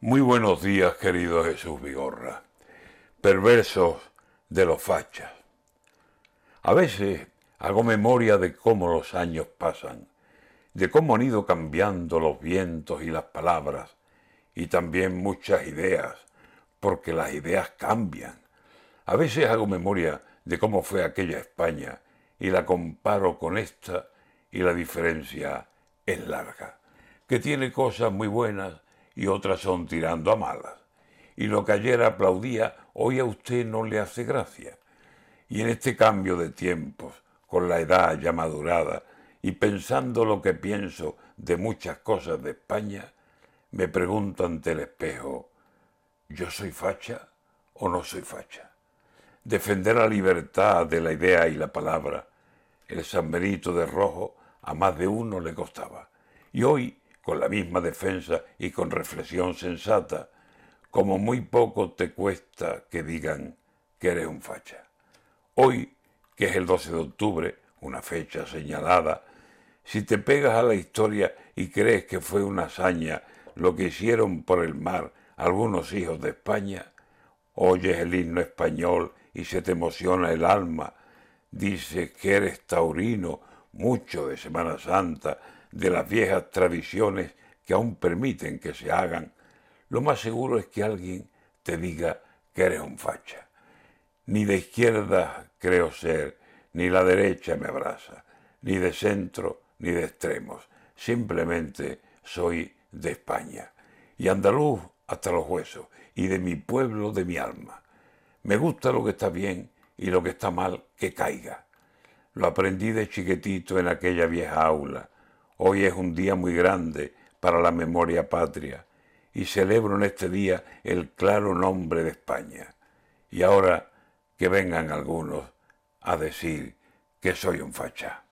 Muy buenos días, querido Jesús Vigorra. Perversos de los fachas. A veces hago memoria de cómo los años pasan, de cómo han ido cambiando los vientos y las palabras, y también muchas ideas, porque las ideas cambian. A veces hago memoria de cómo fue aquella España, y la comparo con esta, y la diferencia es larga, que tiene cosas muy buenas, y otras son tirando a malas. Y lo que ayer aplaudía, hoy a usted no le hace gracia. Y en este cambio de tiempos, con la edad ya madurada, y pensando lo que pienso de muchas cosas de España, me pregunto ante el espejo, ¿yo soy facha o no soy facha? Defender la libertad de la idea y la palabra, el San Benito de Rojo, a más de uno le costaba. Y hoy con la misma defensa y con reflexión sensata, como muy poco te cuesta que digan que eres un facha. Hoy, que es el 12 de octubre, una fecha señalada, si te pegas a la historia y crees que fue una hazaña lo que hicieron por el mar algunos hijos de España, oyes el himno español y se te emociona el alma, dices que eres taurino, mucho de Semana Santa, de las viejas tradiciones que aún permiten que se hagan, lo más seguro es que alguien te diga que eres un facha. Ni de izquierda creo ser, ni la derecha me abraza, ni de centro, ni de extremos. Simplemente soy de España. Y andaluz hasta los huesos, y de mi pueblo, de mi alma. Me gusta lo que está bien y lo que está mal, que caiga. Lo aprendí de chiquitito en aquella vieja aula, Hoy es un día muy grande para la memoria patria y celebro en este día el claro nombre de España. Y ahora que vengan algunos a decir que soy un facha.